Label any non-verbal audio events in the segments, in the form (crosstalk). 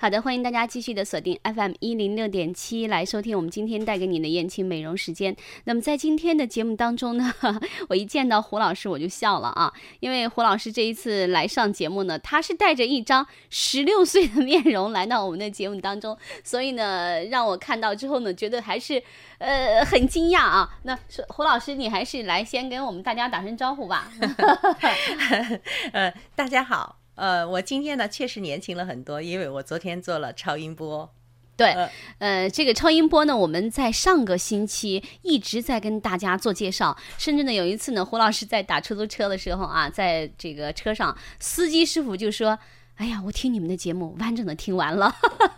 好的，欢迎大家继续的锁定 FM 一零六点七来收听我们今天带给你的燕青美容时间。那么在今天的节目当中呢，(laughs) 我一见到胡老师我就笑了啊，因为胡老师这一次来上节目呢，他是带着一张十六岁的面容来到我们的节目当中，所以呢，让我看到之后呢，觉得还是呃很惊讶啊。那胡老师，你还是来先跟我们大家打声招呼吧。(laughs) (laughs) 呃，大家好。呃，我今天呢确实年轻了很多，因为我昨天做了超音波。对，呃，这个超音波呢，我们在上个星期一直在跟大家做介绍，甚至呢有一次呢，胡老师在打出租车的时候啊，在这个车上，司机师傅就说：“哎呀，我听你们的节目完整的听完了。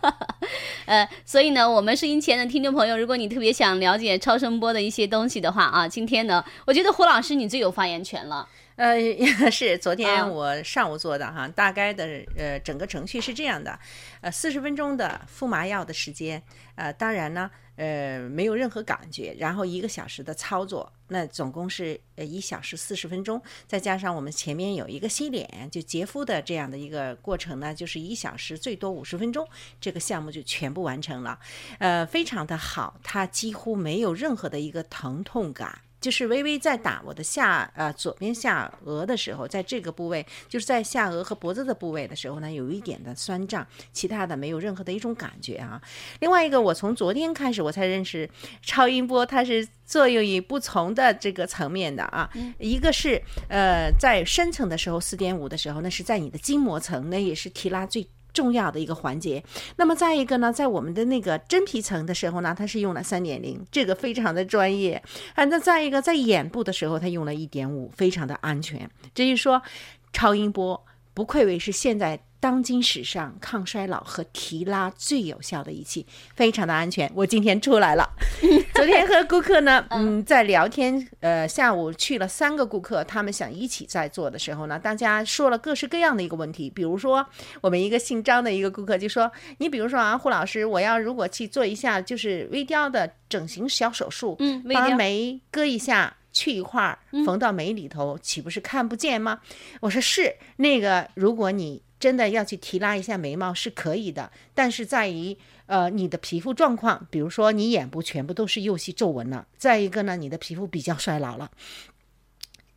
(laughs) ”呃，所以呢，我们收音前的听众朋友，如果你特别想了解超声波的一些东西的话啊，今天呢，我觉得胡老师你最有发言权了。呃，(laughs) 是昨天我上午做的哈，大概的呃整个程序是这样的，呃四十分钟的敷麻药的时间，呃当然呢呃没有任何感觉，然后一个小时的操作，那总共是呃一小时四十分钟，再加上我们前面有一个洗脸就洁肤的这样的一个过程呢，就是一小时最多五十分钟，这个项目就全部完成了，呃非常的好，它几乎没有任何的一个疼痛感。就是微微在打我的下呃左边下颚的时候，在这个部位，就是在下颚和脖子的部位的时候呢，有一点的酸胀，其他的没有任何的一种感觉啊。另外一个，我从昨天开始我才认识超音波，它是作用于不同的这个层面的啊。一个是呃在深层的时候，四点五的时候，那是在你的筋膜层，那也是提拉最。重要的一个环节。那么再一个呢，在我们的那个真皮层的时候呢，它是用了三点零，这个非常的专业。啊，那再一个在眼部的时候，它用了一点五，非常的安全。至于说超音波，不愧为是现在。当今史上抗衰老和提拉最有效的仪器，非常的安全。我今天出来了，(laughs) 昨天和顾客呢，嗯，在聊天。呃，下午去了三个顾客，他们想一起在做的时候呢，大家说了各式各样的一个问题。比如说，我们一个姓张的一个顾客就说：“你比如说啊，胡老师，我要如果去做一下就是微雕的整形小手术，嗯，把眉割一下，去一块儿，缝到眉里头，岂不是看不见吗？”我说是那个，如果你。真的要去提拉一下眉毛是可以的，但是在于呃你的皮肤状况，比如说你眼部全部都是右细皱纹了，再一个呢你的皮肤比较衰老了。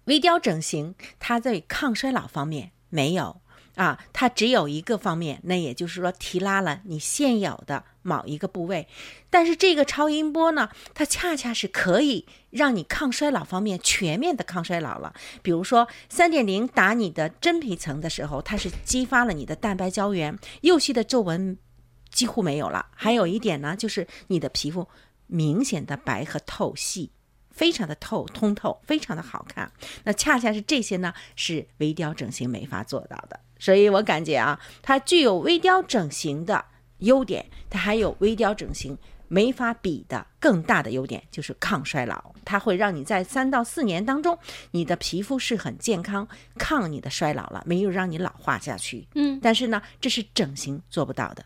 微雕整形它在抗衰老方面没有。啊，它只有一个方面，那也就是说提拉了你现有的某一个部位，但是这个超音波呢，它恰恰是可以让你抗衰老方面全面的抗衰老了。比如说三点零打你的真皮层的时候，它是激发了你的蛋白胶原，幼细的皱纹几乎没有了。还有一点呢，就是你的皮肤明显的白和透细，非常的透通透，非常的好看。那恰恰是这些呢，是微雕整形没法做到的。所以我感觉啊，它具有微雕整形的优点，它还有微雕整形没法比的更大的优点，就是抗衰老。它会让你在三到四年当中，你的皮肤是很健康，抗你的衰老了，没有让你老化下去。嗯，但是呢，这是整形做不到的。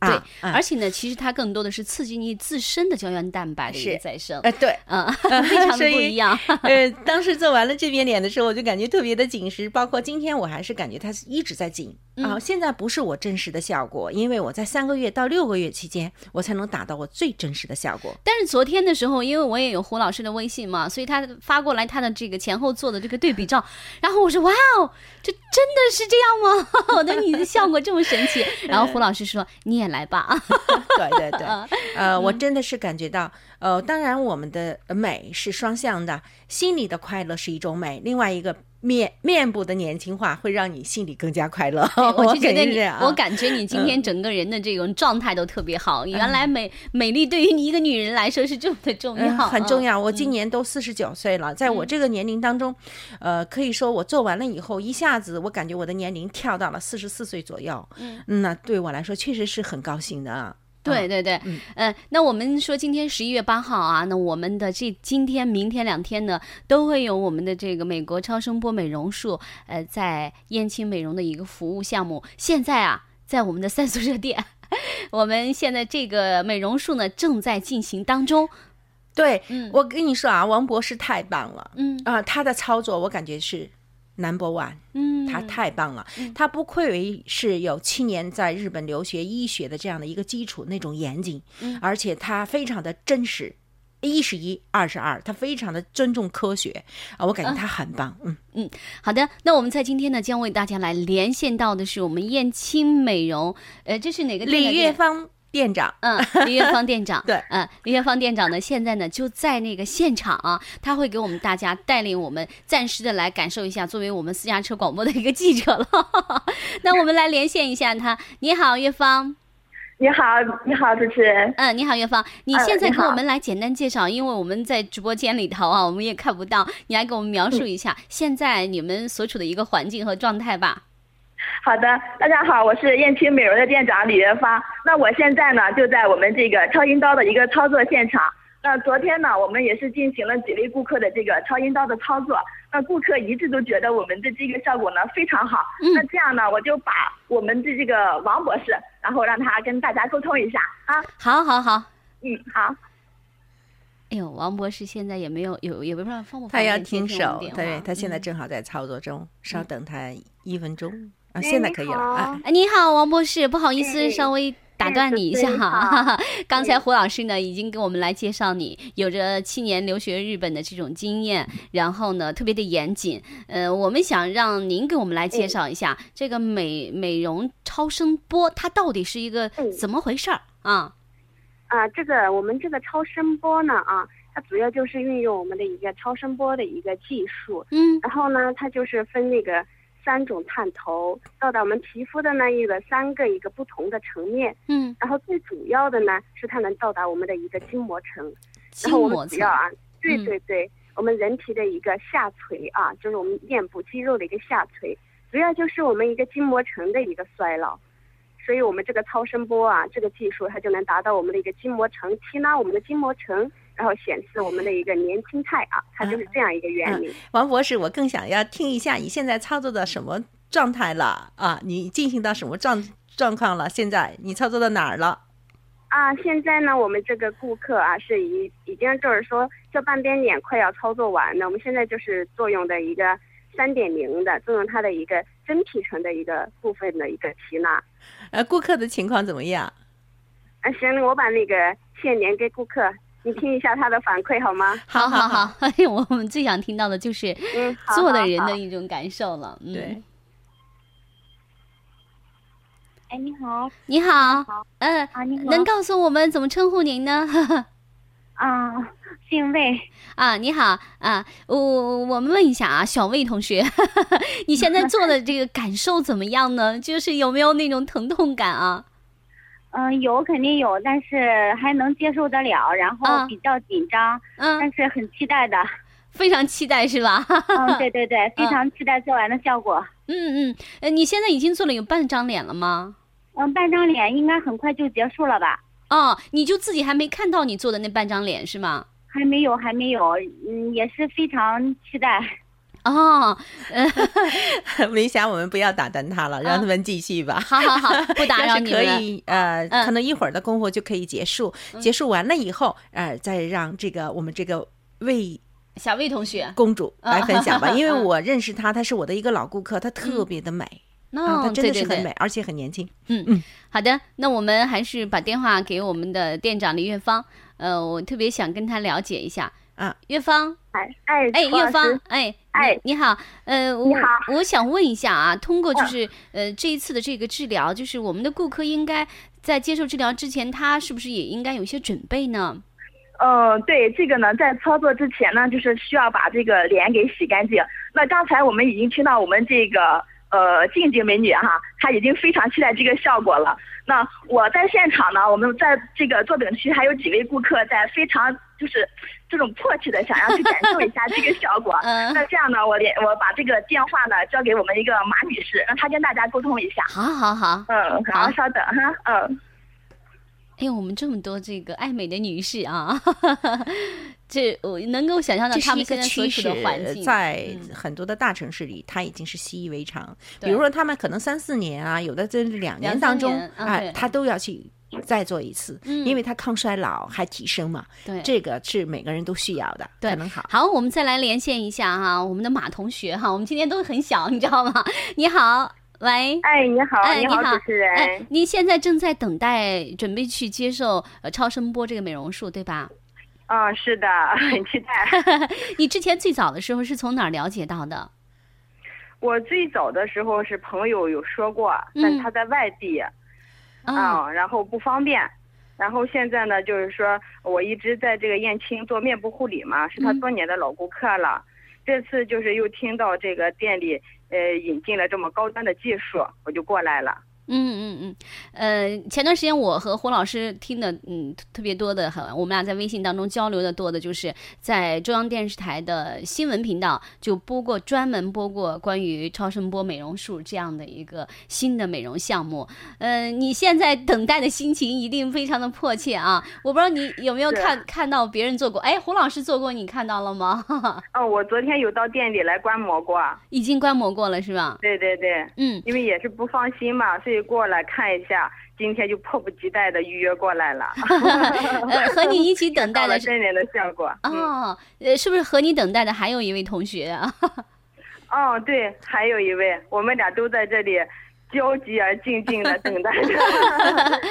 对，而且呢，其实它更多的是刺激你自身的胶原蛋白的一个再生。哎，对，嗯，(laughs) 非常的不一样。(laughs) 呃，当时做完了这边脸的时候，我就感觉特别的紧实，包括今天我还是感觉它一直在紧。啊，现在不是我真实的效果，因为我在三个月到六个月期间，我才能达到我最真实的效果。但是昨天的时候，因为我也有胡老师的微信嘛，所以他发过来他的这个前后做的这个对比照，(laughs) 然后我说哇哦，这真的是这样吗？我的你的效果这么神奇。然后胡老师说你也来吧。对 (laughs) 对对，呃，我真的是感觉到，呃，当然我们的美是双向的，心里的快乐是一种美，另外一个面面部的年轻化，会让你心里更加快乐。(laughs) 我就觉得你，我感觉你今天整个人的这种状态都特别好。原来美美丽对于你一个女人来说是这么的重要，嗯很重要。要。我今年都四十九岁了，在我这个年龄当中，呃，可以说我做完了以后，一下子我感觉我的年龄跳到了四十四岁左右。嗯，那对我来说确实是很高兴的啊。对对对，嗯呃，那我们说今天十一月八号啊，那我们的这今天、明天两天呢，都会有我们的这个美国超声波美容术，呃，在燕青美容的一个服务项目。现在啊，在我们的三宿舍店，(laughs) 我们现在这个美容术呢正在进行当中。对，嗯我跟你说啊，王博士太棒了。嗯啊、他的操作我感觉是 number one。嗯，他太棒了，他不愧为是有七年在日本留学医学的这样的一个基础，那种严谨，嗯而且他非常的真实。一是一，二是二，他非常的尊重科学啊，我感觉他很棒，嗯嗯，好的，那我们在今天呢，将为大家来连线到的是我们燕青美容，呃，这是哪个李月？芳店长，嗯，李月芳店长，(laughs) 对。嗯，李月芳店长呢，现在呢就在那个现场啊，他会给我们大家带领我们暂时的来感受一下，作为我们私家车广播的一个记者了。(laughs) 那我们来连线一下他，你好，月芳，你好，你好，主持人。嗯，你好，月芳，你嗯现在给我们来简单介绍，因为我们在直播间里头啊，我们也看不到，你来给我们描述一下现在你们所处的一个环境和状态吧。好的，大家好，我是燕青美容的店长李元芳。那我现在呢，就在我们这个超音刀的一个操作现场。那昨天呢，我们也是进行了几位顾客的这个超音刀的操作。那顾客一致都觉得我们的这个效果呢非常好。嗯那这样呢，我就把我们的这个王博士，然后让他跟大家沟通一下啊。好，好，好。嗯，好。哎呦，王博士现在也没有有也不知道放不放他要心接听手对他现在嗯正好在操作中，稍等他一分钟啊，哎现在可以了啊，哎，你好，王博士，不好意思，哎稍微打断你一下哈。(laughs) 刚才胡老师呢已经给我们来介绍你，有着七年留学日本的这种经验，然后呢特别的严谨。呃，我们想让您给我们来介绍一下这个美美容超声波，它到底是一个嗯。怎么回事儿？啊？啊，这个我们这个超声波呢啊，它主要就是运用我们的一个超声波的一个技术，嗯然后呢，它就是分那个三种探头到达我们皮肤的那一个三个一个不同的层面，嗯，然后最主要的呢是它能到达我们的一个筋膜层，筋然后我膜层们主要啊，对嗯。对对，我们人体的一个下垂啊，就是我们面部肌肉的一个下垂，主要就是我们一个筋膜层的一个衰老。所以我们这个超声波啊，这个技术它就能达到我们的一个筋膜层，提拉我们的筋膜层，然后显示我们的一个年轻态啊，它就是这样一个原理。王博士，我更想要听一下你现在操作的什么状态了啊？你进行到什么状状况了？现在你操作到哪儿了？啊，现在呢，我们这个顾客啊是已已经就是说这半边脸快要操作完了，我们现在就是作用的一个三点零的，作用它的一个真皮层的一个部分的一个提拉。呃，顾客的情况怎么样？啊，行，我把那个线连给顾客，你听一下他的反馈好吗？好好好，(laughs) 哎呦，我们最想听到的就是嗯，做的人的一种感受了。嗯对，哎，你好你好好，嗯、啊，你好能告诉我们怎么称呼您呢？(laughs) 啊，姓魏啊，你好啊，我我们问一下啊，小魏同学，(laughs) 你现在做的这个感受怎么样呢？就是有没有那种疼痛感啊？嗯、有肯定有，但是还能接受得了，然啊后比较紧张，嗯，但是很期待的。非常期待是吧？嗯，对对对，(laughs) 非常期待做完的效果。嗯嗯，呃，你现在已经做了有半张脸了吗？嗯，半张脸应该很快就结束了吧？哦，你就自己还没看到你做的那半张脸是吗？还没有，还没有，嗯，也是非常期待。哦，呃，梅霞，我们不要打断他了，让他们继续吧。(laughs) 好好好，不打扰你们。了。以，呃，嗯。可能一会儿的功夫就可以结束。结束完了以后，呃，再让这个我们这个魏小魏同学，公主来分享吧，因为嗯我认识她，她是我的一个老顾客，她特别的美。啊，她哦，真的是很美，，而且很年轻。嗯。嗯。好的，那我们还是把电话给我们的店长李月芳。呃，我特别想跟她了解一下。啊，月芳，哎哎月芳，哎，哎你你好，呃，我你好我想问一下啊，通过就是呃这一次的这个治疗，就是我们的顾客应该在接受治疗之前，他是不是也应该有一些准备呢？嗯，对，这个呢，在操作之前呢，就是需要把这个脸给洗干净。那刚才我们已经听到我们这个呃静静美女哈，她已经非常期待这个效果了。那我在现场呢，我们在这个坐等区还有几位顾客在非常就是这种迫切的想要去感受一下这个效果。(laughs) 嗯那这样呢，我连我把这个电话呢交给我们一个马女士，让她跟大家沟通一下。好好好，嗯，好好，稍等哈，嗯。哎呦，我们这么多这个爱美的女士啊，(laughs) 这我能够想象到她们现在所处的环，境，在嗯很多的大城市里，它已经是习以为常。比如说，他们可能三四年啊，有的这两年当中年啊啊，他都要去再做一次，嗯因为它抗衰老还提升嘛。对这个是每个人都需要的，对才能好。好，我们再来连线一下哈，我们的马同学哈，我们今天都很小，你知道吗？你好，喂。哎，你好，哎，好，好，主持人。哎，您现在正在等待，准备去接受呃超声波这个美容术，对吧？嗯，是的，很期待。(laughs) 你之前最早的时候是从哪儿了解到的？我最早的时候是朋友有说过，但他在外地，啊、嗯，然后不方便。然后现在呢，就是说我一直在这个燕青做面部护理嘛，是他嗯多年的老顾客了。这次就是又听到这个店里呃引进了这么高端的技术，我就过来了。嗯嗯嗯，呃，前段时间我和胡老师听的，嗯，特别多的，很，我们俩在微信当中交流的多的，就是在中央电视台的新闻频道就播过，专门播过关于超声波美容术这样的一个新的美容项目。呃，你现在等待的心情一定非常的迫切啊！我不知道你有没有看看到别人做过，哎，胡老师做过，你看到了吗？(laughs) 哦，我昨天有到店里来观摩过。已经观摩过了是吧？对对对，嗯，因为也是不放心嘛，所以过来看一下。今天就迫不及待的预约过来了。(laughs) 呃，和你一起等待的真人 (laughs) 的效果。嗯哦，呃，是不是和你等待的还有一位同学啊？(laughs) 哦，对，还有一位，我们俩都在这里焦急而静静的等待着，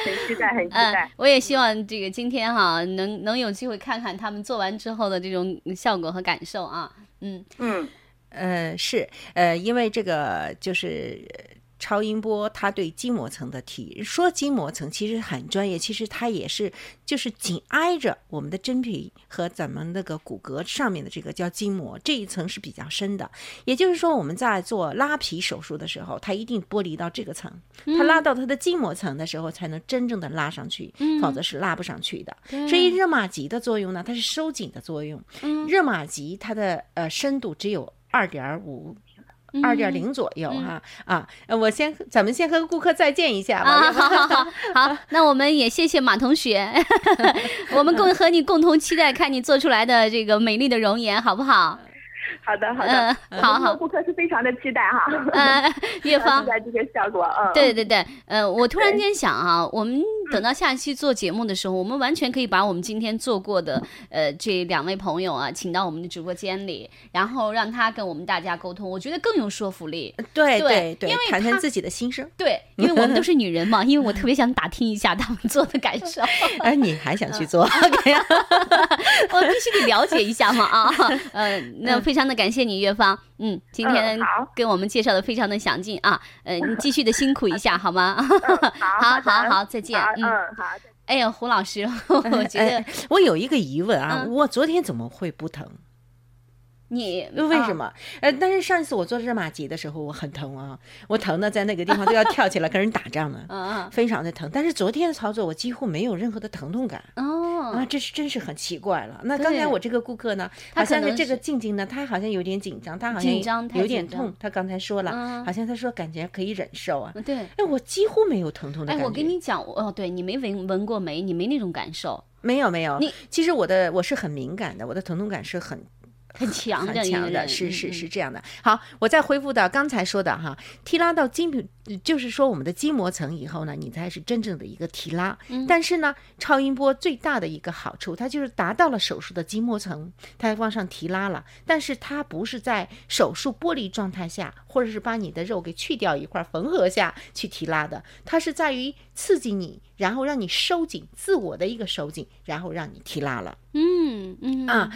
很期待，很期嗯待。，我也希望这个今天哈能能有机会看看他们做完之后的这种效果和感受啊。嗯嗯，呃，是，呃，因为这个就是呃超音波，它对筋膜层的提，说筋膜层其实很专业，其实它也是就是紧挨着我们的真皮和咱们那个骨骼上面的这个叫筋膜这一层是比较深的。也就是说，我们在做拉皮手术的时候，它一定剥离到这个层，它拉到它的筋膜层的时候，才能真正的拉上去，否则是拉不上去的。所以热玛吉的作用呢，它是收紧的作用。热玛吉它的呃深度只有二点五。二点零左右哈、啊，呃我先咱们先和顾客再见一下吧。啊，好好好好，那我们也谢谢马同学，(laughs) 我们共和你共同期待看你做出来的这个美丽的容颜，好不好？(laughs) 好的，好嗯的，好好。顾客是非常的期待哈，嗯，(laughs) 月芳。期，待这个效果，嗯，对对对，呃，我突然间想啊，我们等到下期做节目的时候，我们完全可以把我们今天做过的呃这两位朋友啊，请到我们的直播间里，然后让他跟我们大家沟通，我觉得更有说服力。对对对因为他谈谈自己的心声。对，因为我们都是 (laughs) 女人嘛，因为我特别想打听一下他们做的感受，哎，你还想去做？我必须得了解一下嘛啊。呃，那非常的感谢你，月芳，嗯，今天跟我们介绍的非常的详尽啊，呃，你继续的辛苦一下好吗？(laughs) 嗯好 (laughs) 好好好，再见好，嗯。嗯，好。哎呀，胡老师，(laughs) 我觉得哎我有一个疑问啊，嗯我昨天怎么会不疼？你为什？么？呃，但是上一次我做热玛吉的时候，我很疼啊，我疼的在那个地方都要跳起来 (laughs) 跟人打仗呢，嗯嗯非常的疼。但是昨天的操作，我几乎没有任何的疼痛感。哦，啊，这是真是很奇怪了。那刚才我这个顾客呢，他可能好像是这个静静呢，他好像有点紧张，他好像紧张有点痛。他刚才说了，嗯好像他说感觉可以忍受啊。对。哎，我几乎没有疼痛的哎，感觉。我跟你讲，哦，对你没闻闻过眉，你没那种感受，没有没有你，其实我的我是很敏感的，我的疼痛感是很很强的很强的，是是嗯是这样的。好，我再恢复到刚才说的哈，提拉到筋皮，就是说我们的筋膜层以后呢，你才是真正的一个提拉。嗯但是呢，超音波最大的一个好处，它就是达到了手术的筋膜层，它往上提拉了，但是它不是在手术剥离状态下，或者是把你的肉给去掉一块儿缝合下去提拉的，它是在于刺激你，然后让你收紧自我的一个收紧，然后让你提拉了。嗯嗯啊，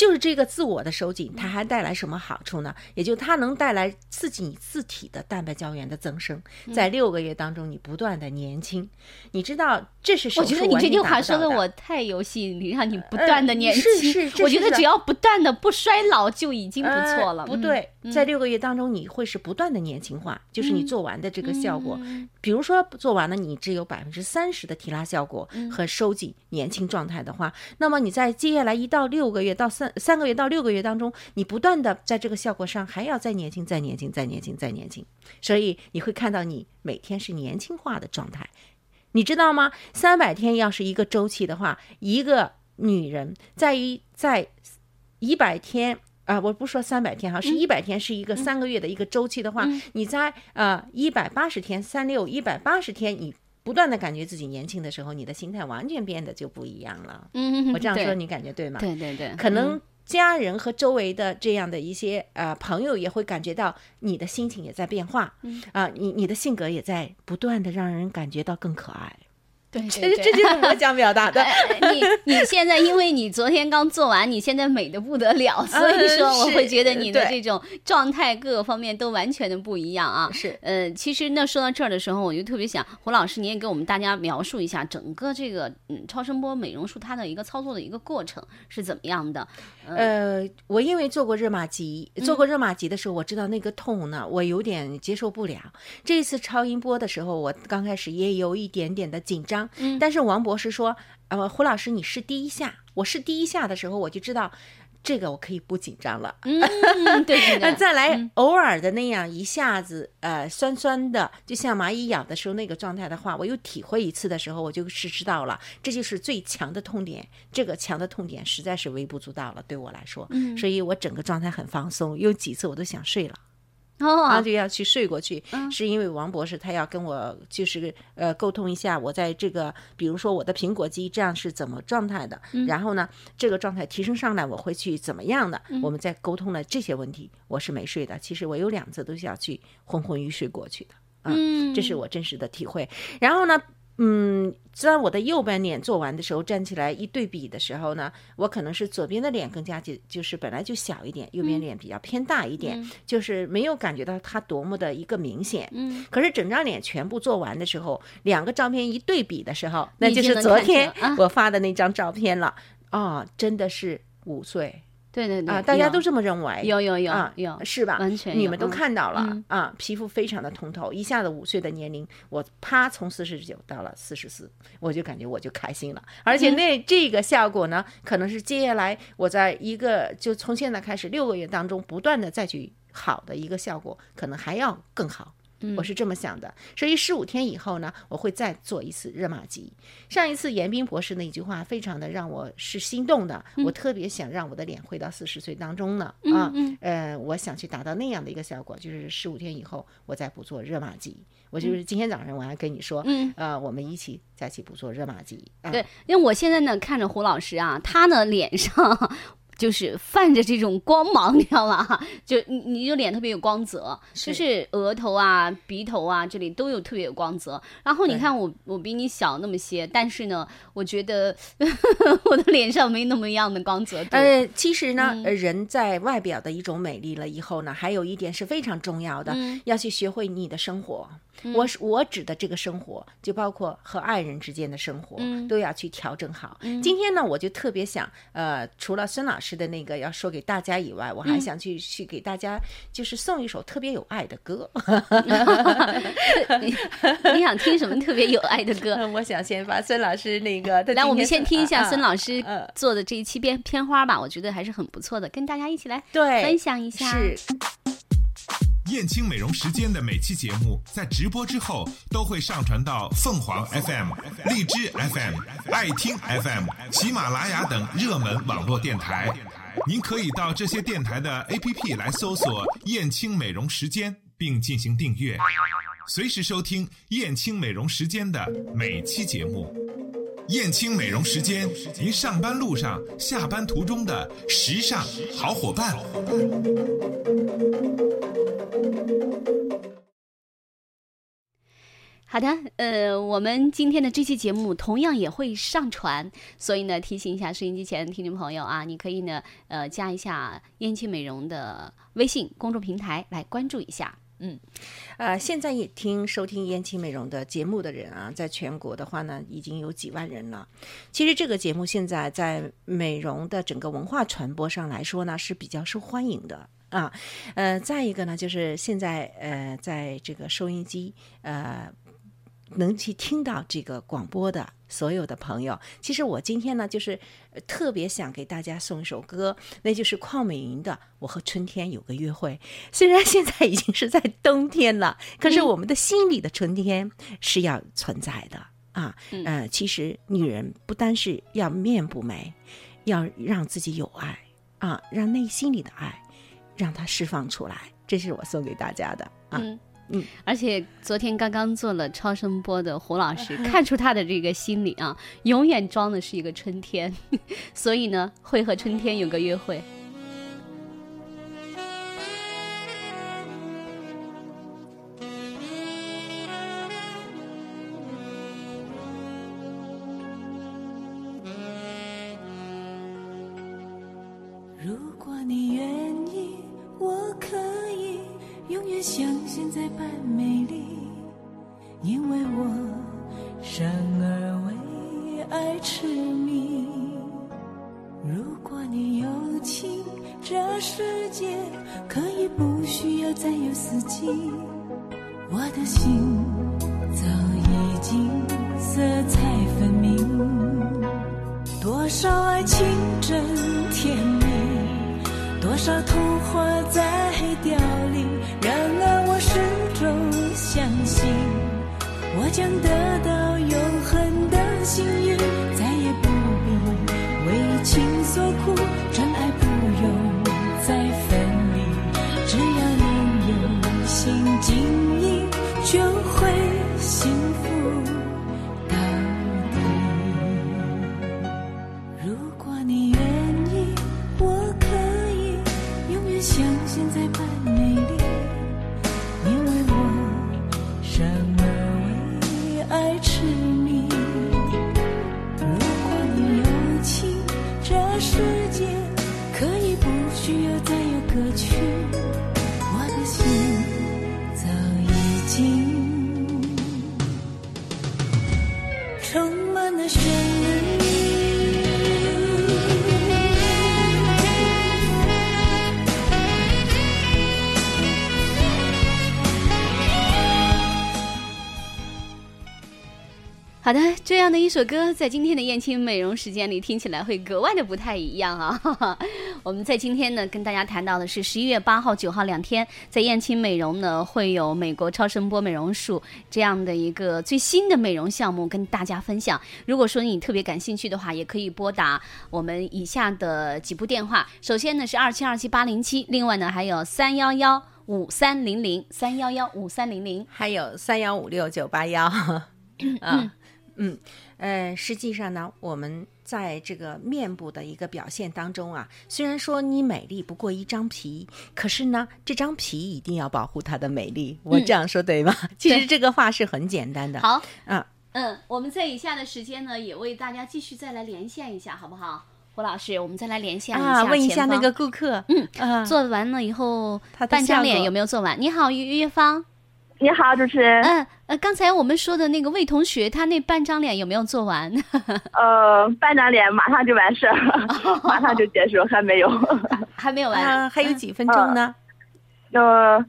就是这个自我的收紧，它还带来什么好处呢？也就它能带来刺激你自体的蛋白胶原的增生，在六个月当中，你不断的年轻。你知道这是我觉得你这句话说的的我太有吸引力，让你不断的年轻。呃是是这我觉得只要不断的不衰老就已经不错了。呃不对，在六个月当中，你会是不断的年轻化，就是你做完的这个效果。嗯比如说做完了，你只有百分之三十的提拉效果嗯和收紧年轻状态的话，那么你在接下来一到六个月到三三个月到六个月当中，你不断的在这个效果上还要再年轻、再年轻、再年轻、再年轻，所以你会看到你每天是年轻化的状态。你知道吗？三百天要是一个周期的话，一个女人在于在一百天啊、我不说三百天哈，是一百天是一个三个月的一个周期的话，你在呃一百八十天、三六一百八十天，你不断的感觉自己年轻的时候，你的心态完全变得就不一样了。嗯，我这样说你感觉对吗？对对对，可能家人和周围的这样的一些呃朋友也会感觉到你的心情也在变化，啊、你你的性格也在不断的让人感觉到更可爱。对这对对这就是我想表达的。哎 (laughs) 你你现在因为你昨天刚做完，你现在美的不得了，所以说我会觉得你的这种状态各个方面都完全的不一样啊。是呃，其实那说到这儿的时候，我就特别想胡老师，你也给我们大家描述一下整个这个嗯超声波美容术它的一个操作的一个过程是怎么样的。呃，我因为做过热玛吉，做过热玛吉的时候，我知道那个痛呢，我有点接受不了。这次超音波的时候，我刚开始也有一点点的紧张，嗯但是王博士说，呃，胡老师你试第一下，我试第一下的时候，我就知道这个我可以不紧张了。(laughs) 嗯，对对那对，再来偶尔的那样一下子，呃，酸酸的，就像蚂蚁咬的时候那个状态的话，我又体会一次的时候，我就是知道了，这就是最强的痛点。这个强的痛点实在是微不足道了，对我来说，嗯所以我整个状态很放松，有几次我都想睡了。然哦。后，就要去睡过去，嗯。是因为王博士他要跟我就是呃沟通一下，我在这个比如说我的苹果肌这样是怎么状态的，嗯。然后呢这个状态提升上来我会去怎么样的，嗯。我们在沟通了这些问题，我是没睡的，其实我有两次都是要去昏昏欲睡过去的，嗯，这是我真实的体会。然后呢，嗯，在我的右半脸做完的时候，站起来一对比的时候呢，我可能是左边的脸更加就就是本来就小一点，右边脸比较偏大一点，就是没有感觉到它多么的一个明显。嗯，可是整张脸全部做完的时候，两个照片一对比的时候，那就是昨天我发的那张照片了。啊、真的是五岁对对对啊、大家都这么认为。有有有啊，有，是吧？完全你们都嗯看到了、嗯啊，皮肤非常的通透，一下子五岁的年龄，我啪从四十九到了四十四，我就感觉我就开心了。而嗯且那、这个效果呢，可能是接下来我在一个就从现在开始六个月当中不断的再去好的一个效果，可能还要更好。嗯我是这么想的，所以十五天以后呢，我会再做一次热玛吉。上一次严彬博士那一句话，非常的让我是心动的，我特别想让我的脸回到四十岁当中呢，啊，呃，我想去达到那样的一个效果，就是十五天以后我再不做热玛吉。我就是今天早上我还跟你说，嗯呃，我们一起再去不做热玛吉。啊、对，因为我现在呢看着胡老师啊，他呢脸上就是泛着这种光芒，(laughs) 你知道吗？就你你就脸特别有光泽，就是额头啊、鼻头啊这里都有特别有光泽。然后你看我我比你小那么些，但是呢，我觉得 (laughs) 我的脸上没那么样的光泽度。呃，其实呢，人在外表的一种美丽了以后呢，还有一点是非常重要的，嗯要去学会你的生活。我是我指的这个生活，就包括和爱人之间的生活，嗯都要去调整好。今天呢，我就特别想，呃，除了孙老师的那个要说给大家以外，我还嗯想去、去给大家就是送一首特别有爱的歌。你 (laughs) 你想听什么特别有爱的歌？(laughs) 我想先把孙老师那个，来，我们先听一下啊孙老师呃做的这一期片片花吧，我觉得还是很不错的，跟大家一起来对分享一下。是燕青美容时间的每期节目在直播之后都会上传到凤凰 FM、荔枝 FM、爱听 FM、喜马拉雅等热门网络电台。您可以到这些电台的 APP 来搜索“燕青美容时间”，并进行订阅，随时收听燕青美容时间的每期节目。燕青美容时间，您上班路上、下班途中的时尚好伙伴。好的，呃，我们今天的这期节目同样也会上传，所以呢，提醒一下收音机前的听众朋友啊，你可以呢，呃，加一下燕青美容的微信公众平台来关注一下。嗯，呃，现在也听收听燕青美容的节目的人啊，在全国的话呢，已经有几万人了。其实这个节目现在在美容的整个文化传播上来说呢，是比较受欢迎的。啊，呃，再一个呢，就是现在呃，在这个收音机呃，能去听到这个广播的所有的朋友，其实我今天呢，就是特别想给大家送一首歌，那就是邝美云的《我和春天有个约会》。虽然现在已经是在冬天了，可是我们的心里的春天是要存在的啊。呃，其实女人不单是要面部美，要让自己有爱啊，让内心里的爱。让它释放出来，这是我送给大家的啊。嗯嗯，而且昨天刚刚做了超声波的胡老师，(laughs) 看出他的这个心里啊，永远装的是一个春天，(laughs) 所以呢，会和春天有个约会。如果你愿永远像现在般美丽，心经营，就会幸福。首歌，在今天的燕青美容时间里听起来会格外的不太一样啊！(laughs) 我们在今天呢，跟大家谈到的是十一月八号、九号两天，在燕青美容呢会有美国超声波美容术这样的一个最新的美容项目跟大家分享。如果说你特别感兴趣的话，也可以拨打我们以下的几部电话。首先呢是二七二七八零七，另外呢还有三幺幺五三零零三幺幺五三零零，还有三幺五六九八幺 (laughs) 啊。嗯，呃，实际上呢，我们在这个面部的一个表现当中啊，虽然说你美丽不过一张皮，可是呢，这张皮一定要保护它的美丽。我这样说对吗？(laughs) 其实这个话是很简单的。好，嗯嗯，我们在以下的时间呢，也为大家继续再来连线一下，好不好？胡老师，我们再来连线一下啊，问一下那个顾客，嗯，啊，做完了以后，半张脸有没有做完？你好，于月芳。你好，主持人。嗯呃，刚才我们说的那个魏同学，他那半张脸有没有做完？(laughs) 呃，半张脸马上就完事儿，(laughs) 马上就结束，还没有。(laughs) 还没有完。啊，还有几分钟呢？呃，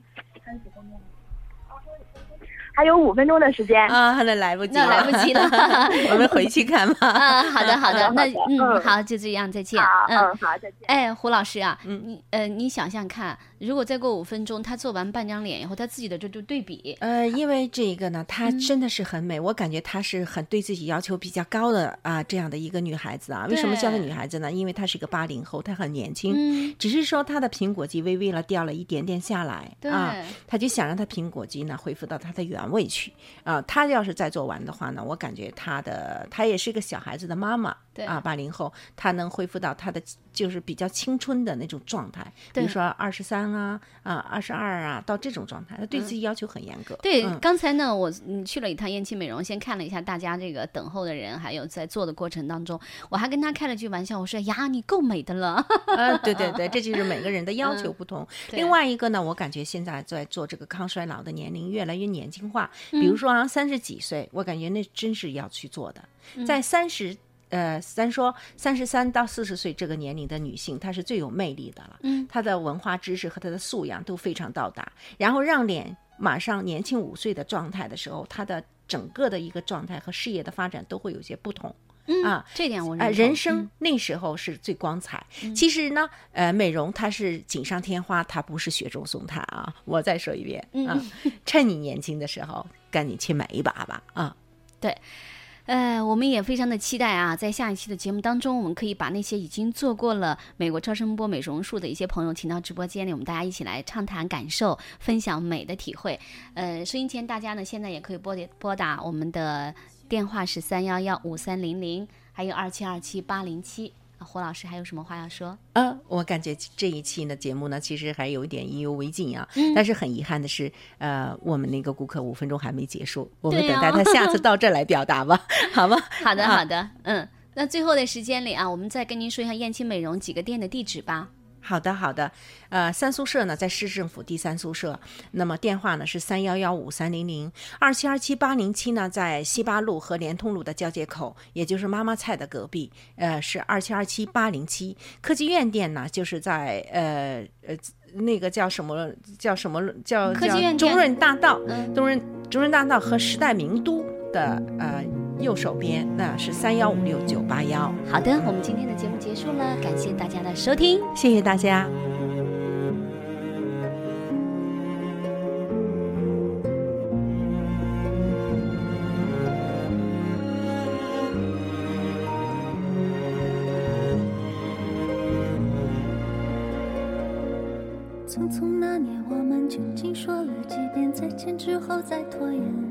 还有五分钟的时间。啊，那来不及了，那来不及了 (laughs) 我们回去看吧。啊，好的 (laughs) 好的，那嗯嗯好，就这样，再见。好，嗯嗯，好，再见。哎，胡老师啊，嗯你呃，你想想看，如果再过五分钟，他做完半张脸以后，他自己的这就对比，呃，因为这个呢，她嗯真的是很美，我感觉她是很对自己要求比较高的啊，这样的一个女孩子啊。为什么叫她女孩子呢？因为她是个八零后，她很年轻，嗯，只是说她的苹果肌微微了掉了一点点下来对啊，她就想让她苹果肌呢恢复到她的原委屈啊。他要是再做完的话呢，我感觉他的他也是一个小孩子的妈妈，对啊，八零后，他能恢复到他的就是比较青春的那种状态，比如说二十三啊啊二十二啊到这种状态，他对自己要求很严格。对，嗯刚才呢，我嗯去了一趟燕青美容，先看了一下大家这个等候的人，还有在做的过程当中，我还跟他开了句玩笑，我说呀，你够美的了。啊，对对对，这就是每个人的要求不同。嗯另外一个呢，我感觉现在在做这个抗衰老的年龄越来越年轻化，嗯比如说啊，三十几岁，我感觉那真是要去做的，嗯在三十。呃，咱说三十三到四十岁这个年龄的女性，她是最有魅力的了。嗯，她的文化知识和她的素养都非常到达，然后让脸马上年轻五岁的状态的时候，她的整个的一个状态和事业的发展都会有些不同。嗯啊，这点我呃，认同人生嗯那时候是最光彩。其实呢，呃，美容它是锦上添花，它不是雪中送炭啊。我再说一遍嗯啊，(laughs) 趁你年轻的时候，赶紧去买一把吧啊！呃，我们也非常的期待啊，在下一期的节目当中，我们可以把那些已经做过了美国超声波美容术的一些朋友请到直播间里，我们大家一起来畅谈感受，分享美的体会。呃，收音前大家呢，现在也可以拨点拨打我们的电话是三幺幺五三零零，还有二七二七八零七。啊胡老师还有什么话要说？呃，我感觉这一期的节目呢，其实还有一点意犹未尽啊。嗯但是很遗憾的是，呃，我们那个顾客五分钟还没结束，我们等待他下次 (laughs) 到这儿来表达吧，好吗？(laughs) 好的，啊好的，嗯。那最后的时间里啊，我们再跟您说一下燕青美容几个店的地址吧。好的，好的。呃，三宿舍呢在市政府第三宿舍，那么电话呢是三幺幺五三零零二七二七八零七呢，在西八路和联通路的交界口，也就是妈妈菜的隔壁，呃，是二七二七八零七。科技院店呢，就是在呃呃那个叫什么叫什么叫科技叫院店中润大道，嗯中润中润大道和时代名都的呃右手边，那是三幺五六九八幺。好的，我们今天的节目结束了，感谢大家的收听。谢谢大家。匆匆那年，我们究竟说了几遍再见之后再拖延？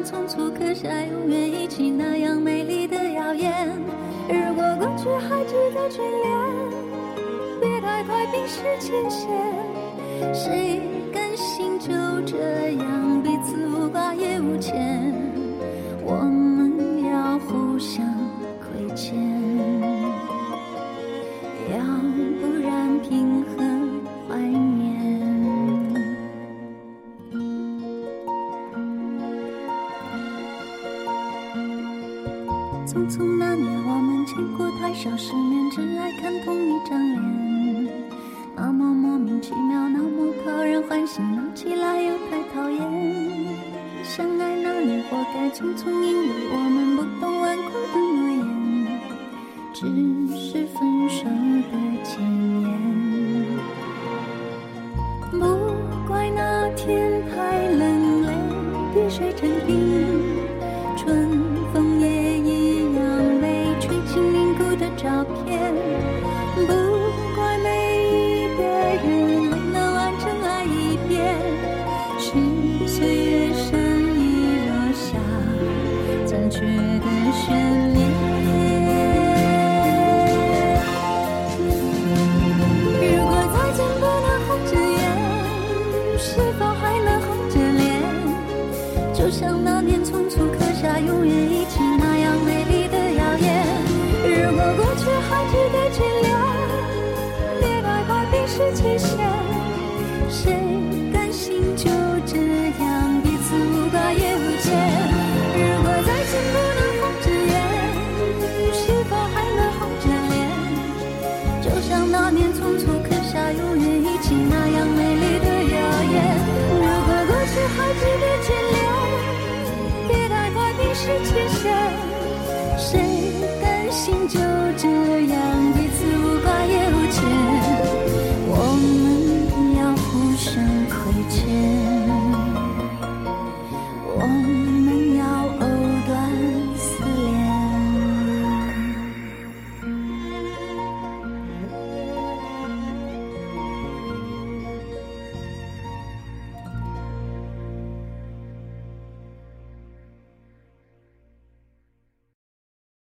匆匆促刻下永远一起那样美丽的谣言。如果过去还值得眷恋，别太快冰释前嫌。谁甘心就这样讨人欢喜，闹起来又太讨厌。相爱那年，活该匆匆，因为我们不懂顽固的诺言，只是分手的前